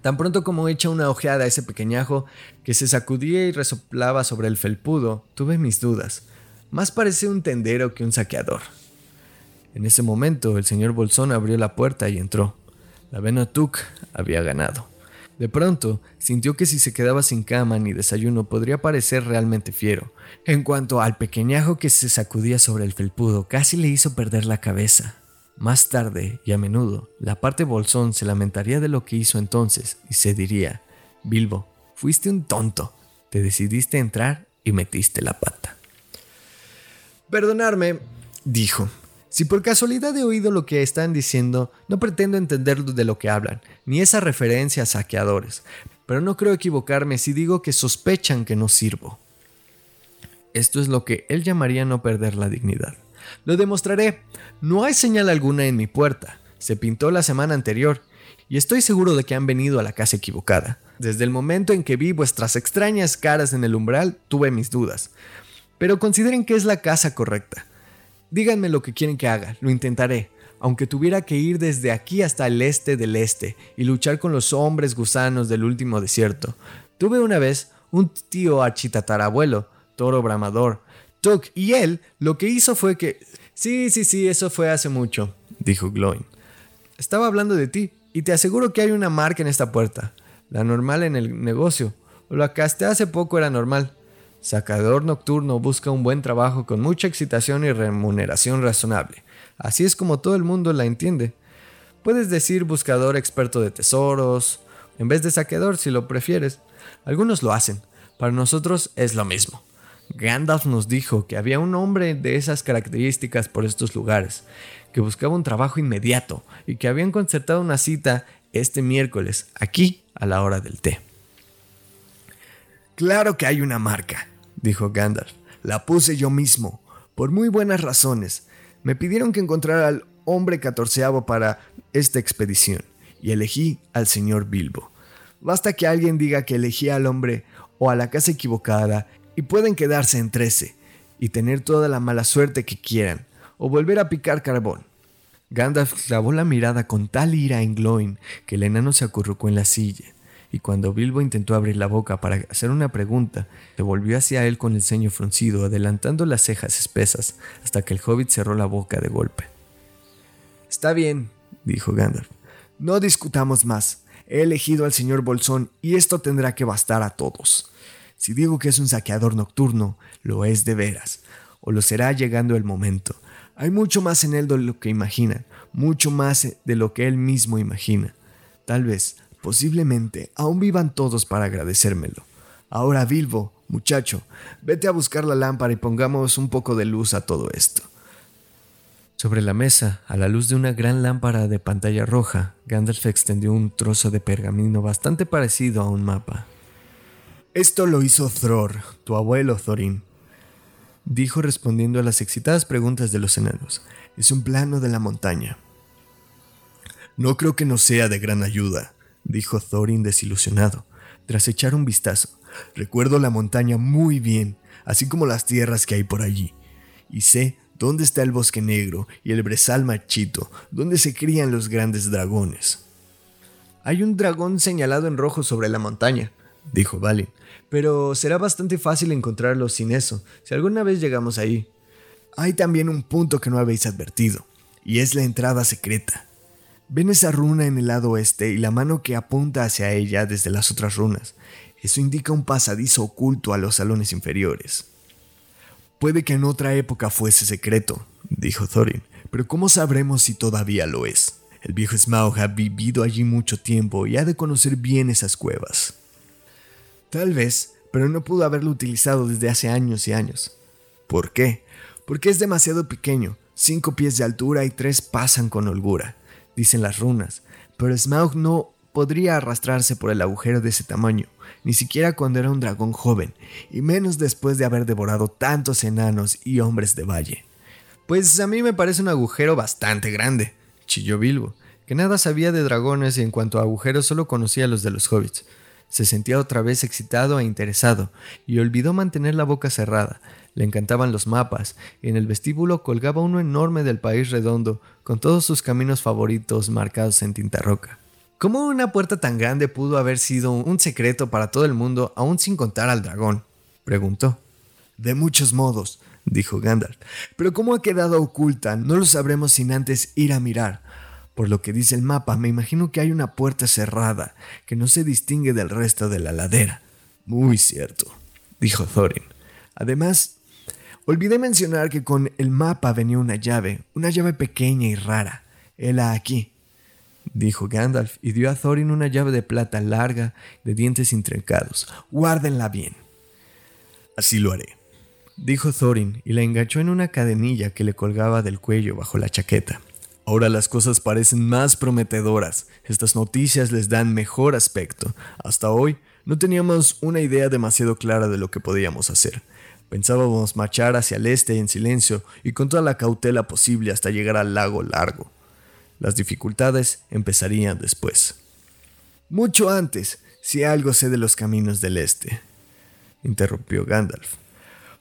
Tan pronto como echa una ojeada a ese pequeñajo que se sacudía y resoplaba sobre el felpudo, tuve mis dudas. Más parecía un tendero que un saqueador. En ese momento, el señor Bolsón abrió la puerta y entró. La Venotuk había ganado. De pronto, sintió que si se quedaba sin cama ni desayuno podría parecer realmente fiero. En cuanto al pequeñajo que se sacudía sobre el felpudo, casi le hizo perder la cabeza. Más tarde, y a menudo, la parte bolsón se lamentaría de lo que hizo entonces y se diría, Bilbo, fuiste un tonto, te decidiste entrar y metiste la pata. Perdonarme, dijo, si por casualidad he oído lo que están diciendo, no pretendo entender de lo que hablan, ni esa referencia a saqueadores, pero no creo equivocarme si digo que sospechan que no sirvo. Esto es lo que él llamaría no perder la dignidad. Lo demostraré. No hay señal alguna en mi puerta. Se pintó la semana anterior, y estoy seguro de que han venido a la casa equivocada. Desde el momento en que vi vuestras extrañas caras en el umbral, tuve mis dudas. Pero consideren que es la casa correcta. Díganme lo que quieren que haga, lo intentaré, aunque tuviera que ir desde aquí hasta el este del este y luchar con los hombres gusanos del último desierto. Tuve una vez un tío architatarabuelo, toro bramador, Tuk, y él lo que hizo fue que... Sí, sí, sí, eso fue hace mucho, dijo Gloin. Estaba hablando de ti, y te aseguro que hay una marca en esta puerta, la normal en el negocio, o la que hasta hace poco era normal. Sacador nocturno busca un buen trabajo con mucha excitación y remuneración razonable. Así es como todo el mundo la entiende. Puedes decir buscador experto de tesoros, en vez de saqueador si lo prefieres. Algunos lo hacen. Para nosotros es lo mismo. Gandalf nos dijo que había un hombre de esas características por estos lugares, que buscaba un trabajo inmediato y que habían concertado una cita este miércoles, aquí, a la hora del té. Claro que hay una marca, dijo Gandalf. La puse yo mismo, por muy buenas razones. Me pidieron que encontrara al hombre catorceavo para esta expedición, y elegí al señor Bilbo. Basta que alguien diga que elegí al hombre o a la casa equivocada, y pueden quedarse en trece, y tener toda la mala suerte que quieran, o volver a picar carbón. Gandalf clavó la mirada con tal ira en Gloin que el enano se acurrucó en la silla, y cuando Bilbo intentó abrir la boca para hacer una pregunta, se volvió hacia él con el ceño fruncido, adelantando las cejas espesas, hasta que el hobbit cerró la boca de golpe. Está bien, dijo Gandalf. No discutamos más. He elegido al señor Bolsón y esto tendrá que bastar a todos. Si digo que es un saqueador nocturno, lo es de veras, o lo será llegando el momento. Hay mucho más en él de lo que imaginan, mucho más de lo que él mismo imagina. Tal vez, posiblemente, aún vivan todos para agradecérmelo. Ahora, Bilbo, muchacho, vete a buscar la lámpara y pongamos un poco de luz a todo esto. Sobre la mesa, a la luz de una gran lámpara de pantalla roja, Gandalf extendió un trozo de pergamino bastante parecido a un mapa. Esto lo hizo Thror, tu abuelo Thorin, dijo respondiendo a las excitadas preguntas de los enanos. Es un plano de la montaña. No creo que no sea de gran ayuda, dijo Thorin desilusionado, tras echar un vistazo. Recuerdo la montaña muy bien, así como las tierras que hay por allí, y sé dónde está el bosque negro y el brezal machito, donde se crían los grandes dragones. Hay un dragón señalado en rojo sobre la montaña, dijo Balin, pero será bastante fácil encontrarlo sin eso, si alguna vez llegamos ahí. Hay también un punto que no habéis advertido, y es la entrada secreta. Ven esa runa en el lado oeste y la mano que apunta hacia ella desde las otras runas. Eso indica un pasadizo oculto a los salones inferiores. Puede que en otra época fuese secreto, dijo Thorin, pero ¿cómo sabremos si todavía lo es? El viejo Smaug ha vivido allí mucho tiempo y ha de conocer bien esas cuevas. Tal vez, pero no pudo haberlo utilizado desde hace años y años. ¿Por qué? Porque es demasiado pequeño, cinco pies de altura y tres pasan con holgura, dicen las runas, pero Smaug no podría arrastrarse por el agujero de ese tamaño, ni siquiera cuando era un dragón joven, y menos después de haber devorado tantos enanos y hombres de valle. Pues a mí me parece un agujero bastante grande, chilló Bilbo, que nada sabía de dragones y en cuanto a agujeros solo conocía los de los hobbits. Se sentía otra vez excitado e interesado, y olvidó mantener la boca cerrada. Le encantaban los mapas, y en el vestíbulo colgaba uno enorme del país redondo, con todos sus caminos favoritos marcados en tinta roca. ¿Cómo una puerta tan grande pudo haber sido un secreto para todo el mundo, aún sin contar al dragón? preguntó. De muchos modos, dijo Gandalf, pero cómo ha quedado oculta no lo sabremos sin antes ir a mirar. Por lo que dice el mapa, me imagino que hay una puerta cerrada que no se distingue del resto de la ladera. Muy cierto, dijo Thorin. Además, olvidé mencionar que con el mapa venía una llave, una llave pequeña y rara. Hela aquí, dijo Gandalf y dio a Thorin una llave de plata larga, de dientes intrincados. Guárdenla bien. Así lo haré, dijo Thorin y la enganchó en una cadenilla que le colgaba del cuello bajo la chaqueta. Ahora las cosas parecen más prometedoras. Estas noticias les dan mejor aspecto. Hasta hoy no teníamos una idea demasiado clara de lo que podíamos hacer. Pensábamos marchar hacia el este en silencio y con toda la cautela posible hasta llegar al lago largo. Las dificultades empezarían después. Mucho antes, si algo sé de los caminos del este, interrumpió Gandalf.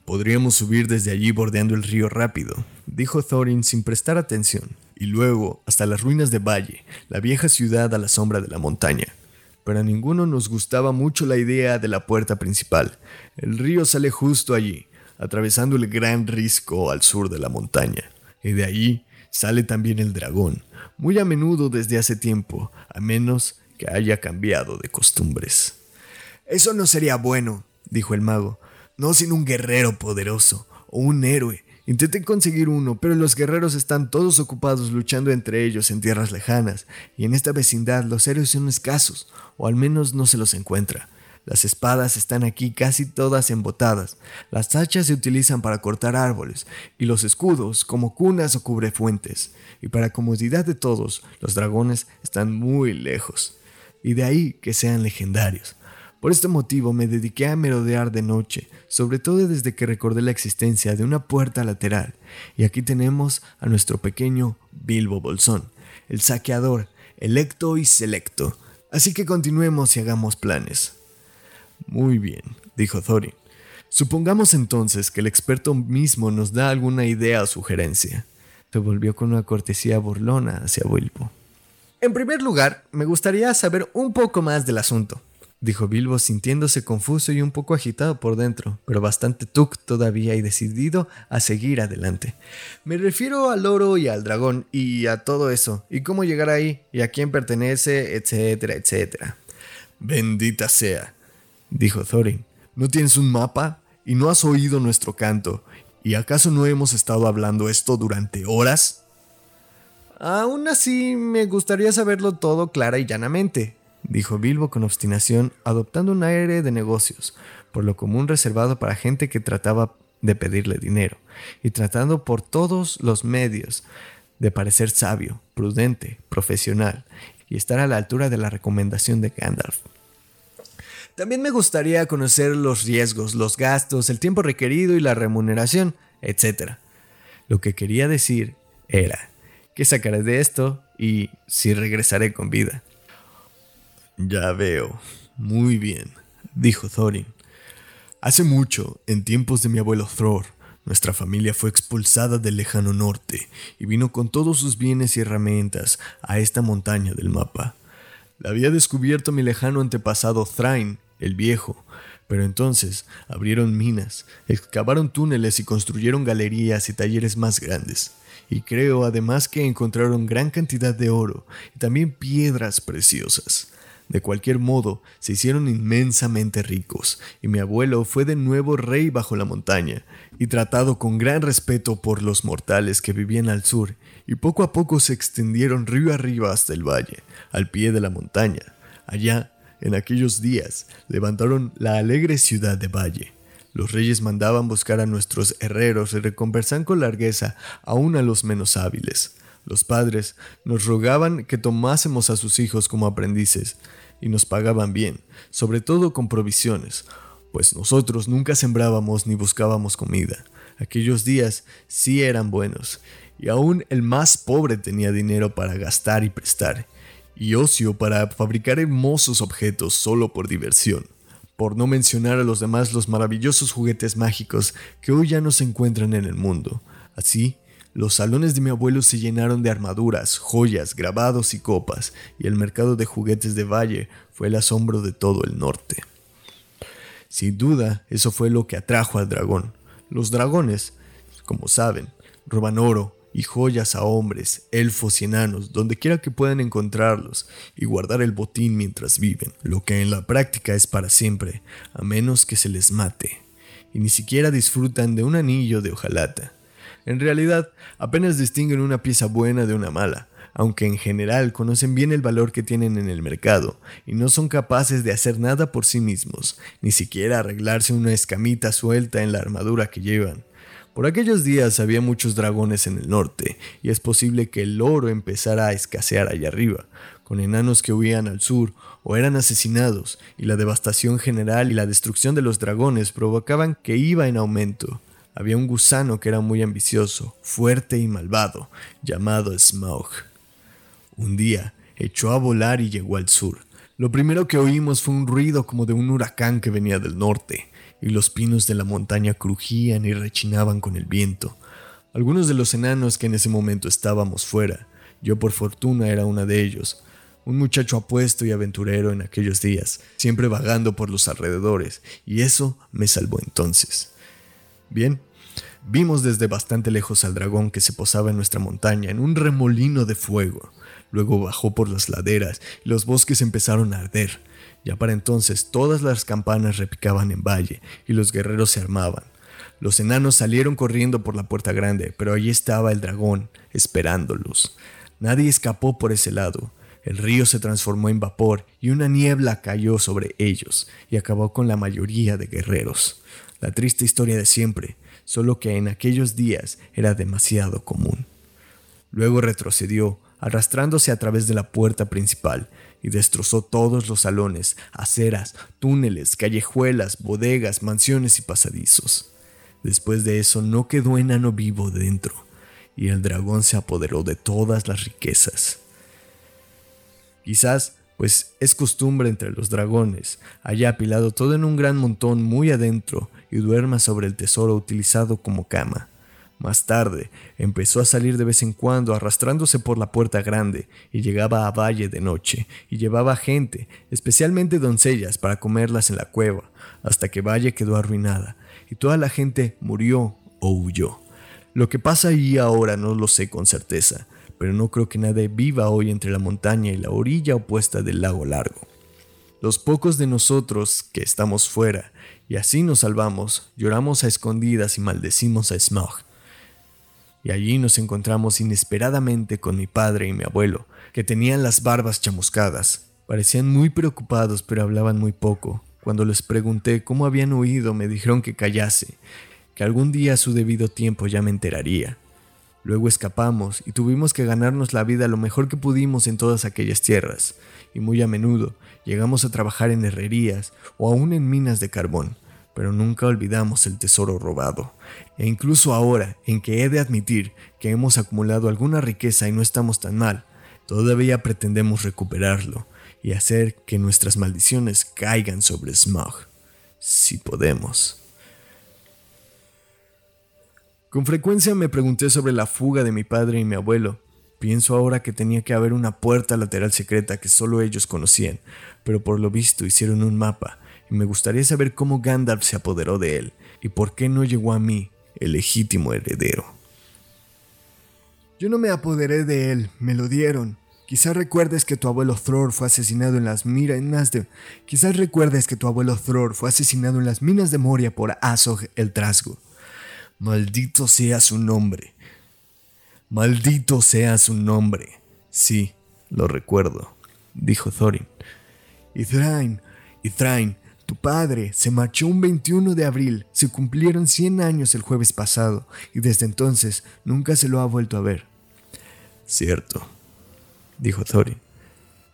Podríamos subir desde allí bordeando el río rápido, dijo Thorin sin prestar atención y luego hasta las ruinas de Valle, la vieja ciudad a la sombra de la montaña. Pero a ninguno nos gustaba mucho la idea de la puerta principal. El río sale justo allí, atravesando el gran risco al sur de la montaña. Y de ahí sale también el dragón, muy a menudo desde hace tiempo, a menos que haya cambiado de costumbres. Eso no sería bueno, dijo el mago, no sin un guerrero poderoso o un héroe Intenté conseguir uno, pero los guerreros están todos ocupados luchando entre ellos en tierras lejanas, y en esta vecindad los héroes son escasos, o al menos no se los encuentra. Las espadas están aquí casi todas embotadas, las hachas se utilizan para cortar árboles, y los escudos como cunas o cubrefuentes, y para comodidad de todos, los dragones están muy lejos, y de ahí que sean legendarios. Por este motivo me dediqué a merodear de noche, sobre todo desde que recordé la existencia de una puerta lateral. Y aquí tenemos a nuestro pequeño Bilbo Bolsón, el saqueador, electo y selecto. Así que continuemos y hagamos planes. Muy bien, dijo Thorin. Supongamos entonces que el experto mismo nos da alguna idea o sugerencia. Se volvió con una cortesía burlona hacia Bilbo. En primer lugar, me gustaría saber un poco más del asunto dijo Bilbo sintiéndose confuso y un poco agitado por dentro, pero bastante tuc todavía y decidido a seguir adelante. Me refiero al oro y al dragón y a todo eso, y cómo llegar ahí, y a quién pertenece, etcétera, etcétera. Bendita sea, dijo Thorin. ¿No tienes un mapa? ¿Y no has oído nuestro canto? ¿Y acaso no hemos estado hablando esto durante horas? Aún así, me gustaría saberlo todo clara y llanamente, dijo Bilbo con obstinación, adoptando un aire de negocios, por lo común reservado para gente que trataba de pedirle dinero, y tratando por todos los medios de parecer sabio, prudente, profesional, y estar a la altura de la recomendación de Gandalf. También me gustaría conocer los riesgos, los gastos, el tiempo requerido y la remuneración, etc. Lo que quería decir era que sacaré de esto y si regresaré con vida. Ya veo. Muy bien, dijo Thorin. Hace mucho, en tiempos de mi abuelo Thor, nuestra familia fue expulsada del lejano norte y vino con todos sus bienes y herramientas a esta montaña del mapa. La había descubierto mi lejano antepasado Thrain, el viejo, pero entonces abrieron minas, excavaron túneles y construyeron galerías y talleres más grandes. Y creo además que encontraron gran cantidad de oro y también piedras preciosas. De cualquier modo, se hicieron inmensamente ricos, y mi abuelo fue de nuevo rey bajo la montaña, y tratado con gran respeto por los mortales que vivían al sur, y poco a poco se extendieron río arriba hasta el valle, al pie de la montaña. Allá, en aquellos días, levantaron la alegre ciudad de Valle. Los reyes mandaban buscar a nuestros herreros y reconversan con largueza aún a los menos hábiles. Los padres nos rogaban que tomásemos a sus hijos como aprendices, y nos pagaban bien, sobre todo con provisiones, pues nosotros nunca sembrábamos ni buscábamos comida. Aquellos días sí eran buenos, y aún el más pobre tenía dinero para gastar y prestar, y ocio para fabricar hermosos objetos solo por diversión, por no mencionar a los demás los maravillosos juguetes mágicos que hoy ya no se encuentran en el mundo. Así, los salones de mi abuelo se llenaron de armaduras, joyas, grabados y copas, y el mercado de juguetes de Valle fue el asombro de todo el norte. Sin duda, eso fue lo que atrajo al dragón. Los dragones, como saben, roban oro y joyas a hombres, elfos y enanos, donde quiera que puedan encontrarlos, y guardar el botín mientras viven, lo que en la práctica es para siempre, a menos que se les mate. Y ni siquiera disfrutan de un anillo de hojalata. En realidad, apenas distinguen una pieza buena de una mala, aunque en general conocen bien el valor que tienen en el mercado y no son capaces de hacer nada por sí mismos, ni siquiera arreglarse una escamita suelta en la armadura que llevan. Por aquellos días había muchos dragones en el norte, y es posible que el oro empezara a escasear allá arriba, con enanos que huían al sur o eran asesinados, y la devastación general y la destrucción de los dragones provocaban que iba en aumento había un gusano que era muy ambicioso, fuerte y malvado, llamado Smaug. Un día echó a volar y llegó al sur. Lo primero que oímos fue un ruido como de un huracán que venía del norte, y los pinos de la montaña crujían y rechinaban con el viento. Algunos de los enanos que en ese momento estábamos fuera, yo por fortuna era una de ellos, un muchacho apuesto y aventurero en aquellos días, siempre vagando por los alrededores, y eso me salvó entonces. Bien, Vimos desde bastante lejos al dragón que se posaba en nuestra montaña en un remolino de fuego. Luego bajó por las laderas y los bosques empezaron a arder. Ya para entonces todas las campanas repicaban en valle y los guerreros se armaban. Los enanos salieron corriendo por la puerta grande, pero allí estaba el dragón, esperándolos. Nadie escapó por ese lado. El río se transformó en vapor y una niebla cayó sobre ellos y acabó con la mayoría de guerreros. La triste historia de siempre, solo que en aquellos días era demasiado común. Luego retrocedió, arrastrándose a través de la puerta principal, y destrozó todos los salones, aceras, túneles, callejuelas, bodegas, mansiones y pasadizos. Después de eso no quedó enano vivo dentro, y el dragón se apoderó de todas las riquezas. Quizás, pues es costumbre entre los dragones, haya apilado todo en un gran montón muy adentro y duerma sobre el tesoro utilizado como cama. Más tarde, empezó a salir de vez en cuando arrastrándose por la puerta grande y llegaba a Valle de noche y llevaba gente, especialmente doncellas, para comerlas en la cueva, hasta que Valle quedó arruinada y toda la gente murió o huyó. Lo que pasa allí ahora no lo sé con certeza, pero no creo que nadie viva hoy entre la montaña y la orilla opuesta del lago largo. Los pocos de nosotros que estamos fuera y así nos salvamos, lloramos a escondidas y maldecimos a Smog y allí nos encontramos inesperadamente con mi padre y mi abuelo, que tenían las barbas chamuscadas. Parecían muy preocupados, pero hablaban muy poco. Cuando les pregunté cómo habían huido, me dijeron que callase, que algún día a su debido tiempo ya me enteraría. Luego escapamos y tuvimos que ganarnos la vida lo mejor que pudimos en todas aquellas tierras, y muy a menudo llegamos a trabajar en herrerías o aún en minas de carbón pero nunca olvidamos el tesoro robado. E incluso ahora, en que he de admitir que hemos acumulado alguna riqueza y no estamos tan mal, todavía pretendemos recuperarlo y hacer que nuestras maldiciones caigan sobre Smog, si podemos. Con frecuencia me pregunté sobre la fuga de mi padre y mi abuelo. Pienso ahora que tenía que haber una puerta lateral secreta que solo ellos conocían, pero por lo visto hicieron un mapa y me gustaría saber cómo Gandalf se apoderó de él y por qué no llegó a mí, el legítimo heredero. Yo no me apoderé de él, me lo dieron. Quizás recuerdes que tu abuelo Thror fue asesinado en las minas de... Quizás recuerdes que tu abuelo Thror fue asesinado en las minas de Moria por Azog el Trasgo. Maldito sea su nombre. Maldito sea su nombre. Sí, lo recuerdo, dijo Thorin. Y Thrain, y Thrain, tu padre se marchó un 21 de abril, se cumplieron 100 años el jueves pasado y desde entonces nunca se lo ha vuelto a ver. Cierto, dijo Thorin.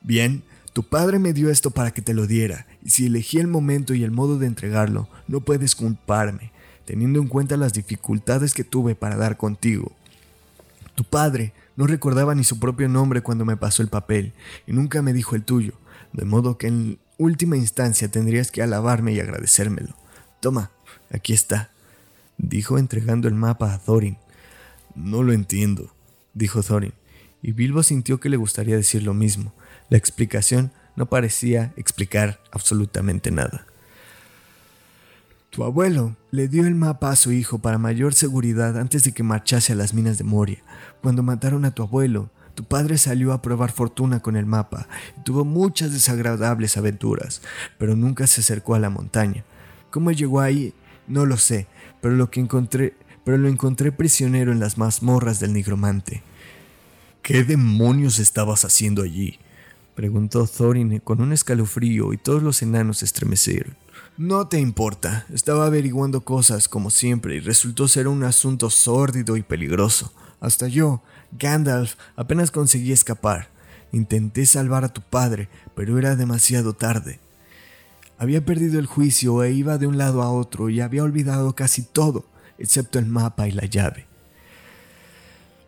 Bien, tu padre me dio esto para que te lo diera, y si elegí el momento y el modo de entregarlo, no puedes culparme, teniendo en cuenta las dificultades que tuve para dar contigo. Tu padre no recordaba ni su propio nombre cuando me pasó el papel, y nunca me dijo el tuyo, de modo que en última instancia tendrías que alabarme y agradecérmelo. Toma, aquí está, dijo entregando el mapa a Thorin. No lo entiendo, dijo Thorin, y Bilbo sintió que le gustaría decir lo mismo. La explicación no parecía explicar absolutamente nada. Tu abuelo le dio el mapa a su hijo para mayor seguridad antes de que marchase a las minas de Moria. Cuando mataron a tu abuelo, tu padre salió a probar fortuna con el mapa y tuvo muchas desagradables aventuras, pero nunca se acercó a la montaña. ¿Cómo llegó ahí? No lo sé, pero lo encontré, pero lo encontré prisionero en las mazmorras del nigromante. ¿Qué demonios estabas haciendo allí? preguntó Thorin con un escalofrío y todos los enanos estremecieron. No te importa, estaba averiguando cosas como siempre y resultó ser un asunto sórdido y peligroso. Hasta yo, Gandalf, apenas conseguí escapar. Intenté salvar a tu padre, pero era demasiado tarde. Había perdido el juicio e iba de un lado a otro y había olvidado casi todo, excepto el mapa y la llave.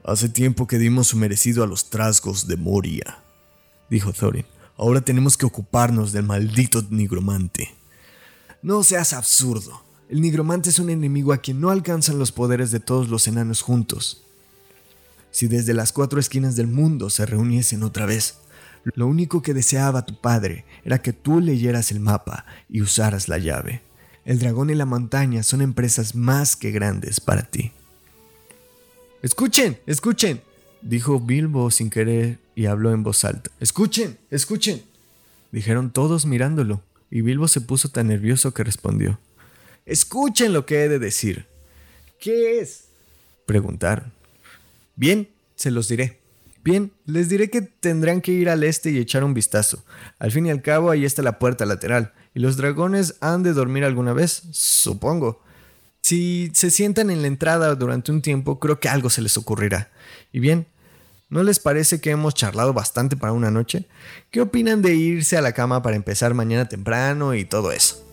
Hace tiempo que dimos su merecido a los trasgos de Moria, dijo Thorin. Ahora tenemos que ocuparnos del maldito nigromante. No seas absurdo. El nigromante es un enemigo a quien no alcanzan los poderes de todos los enanos juntos si desde las cuatro esquinas del mundo se reuniesen otra vez. Lo único que deseaba tu padre era que tú leyeras el mapa y usaras la llave. El dragón y la montaña son empresas más que grandes para ti. Escuchen, escuchen, dijo Bilbo sin querer y habló en voz alta. Escuchen, escuchen, dijeron todos mirándolo, y Bilbo se puso tan nervioso que respondió. Escuchen lo que he de decir. ¿Qué es? preguntaron. Bien, se los diré. Bien, les diré que tendrán que ir al este y echar un vistazo. Al fin y al cabo, ahí está la puerta lateral. Y los dragones han de dormir alguna vez, supongo. Si se sientan en la entrada durante un tiempo, creo que algo se les ocurrirá. Y bien, ¿No les parece que hemos charlado bastante para una noche? ¿Qué opinan de irse a la cama para empezar mañana temprano y todo eso?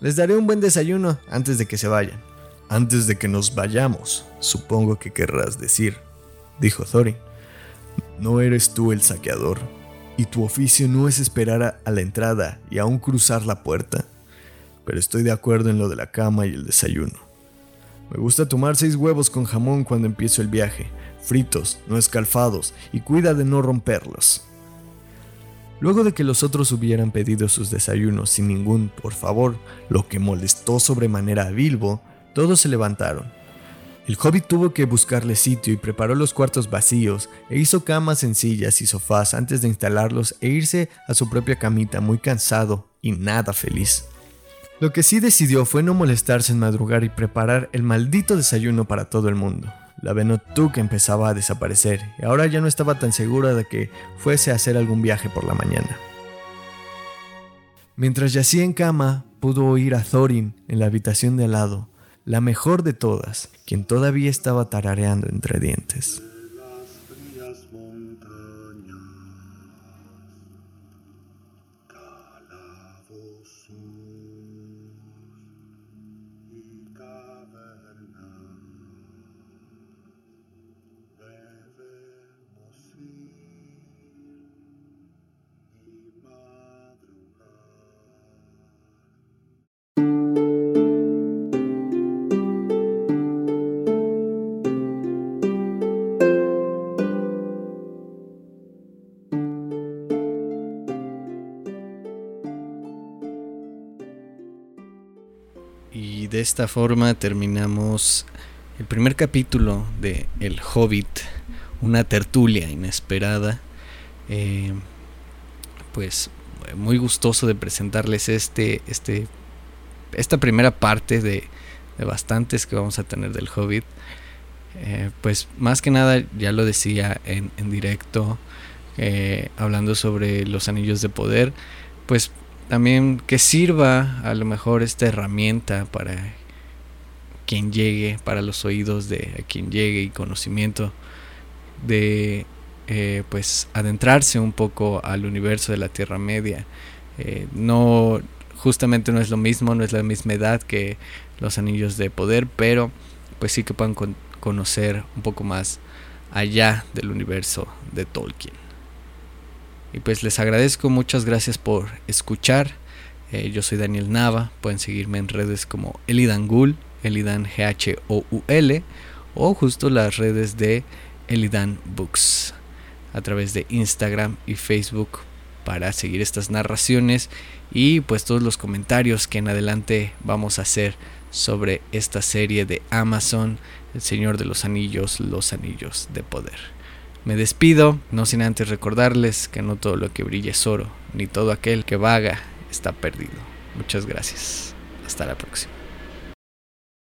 Les daré un buen desayuno antes de que se vayan. Antes de que nos vayamos, supongo que querrás decir, dijo Thorin. No eres tú el saqueador, y tu oficio no es esperar a la entrada y aún cruzar la puerta. Pero estoy de acuerdo en lo de la cama y el desayuno. Me gusta tomar seis huevos con jamón cuando empiezo el viaje, fritos, no escalfados, y cuida de no romperlos. Luego de que los otros hubieran pedido sus desayunos sin ningún por favor, lo que molestó sobremanera a Bilbo, todos se levantaron. El hobbit tuvo que buscarle sitio y preparó los cuartos vacíos e hizo camas sencillas y sofás antes de instalarlos e irse a su propia camita muy cansado y nada feliz. Lo que sí decidió fue no molestarse en madrugar y preparar el maldito desayuno para todo el mundo. La que empezaba a desaparecer y ahora ya no estaba tan segura de que fuese a hacer algún viaje por la mañana. Mientras yacía en cama, pudo oír a Thorin en la habitación de al lado, la mejor de todas, quien todavía estaba tarareando entre dientes. De esta forma terminamos el primer capítulo de El Hobbit, una tertulia inesperada. Eh, pues muy gustoso de presentarles este, este, esta primera parte de, bastantes que vamos a tener del Hobbit. Eh, pues más que nada, ya lo decía en, directo, eh, hablando sobre los anillos de poder, pues también que sirva a lo mejor esta herramienta para quien llegue, para los oídos de quien llegue y conocimiento de eh, pues adentrarse un poco al universo de la Tierra Media. Eh, no, justamente no es lo mismo, no es la misma edad que los anillos de poder, pero pues sí que puedan conocer un poco más allá del universo de Tolkien. Y pues les agradezco, muchas gracias por escuchar. Eh, yo soy Daniel Nava, pueden seguirme en redes como Elidangul, Elidan G-H-O-U-L, o justo las redes de Elidan Books, a través de Instagram y Facebook para seguir estas narraciones y pues todos los comentarios que en adelante vamos a hacer sobre esta serie de Amazon, El Señor de los Anillos, Los Anillos de Poder. Me despido, no sin antes recordarles que no todo lo que brilla es oro, ni todo aquel que vaga está perdido. Muchas gracias. Hasta la próxima.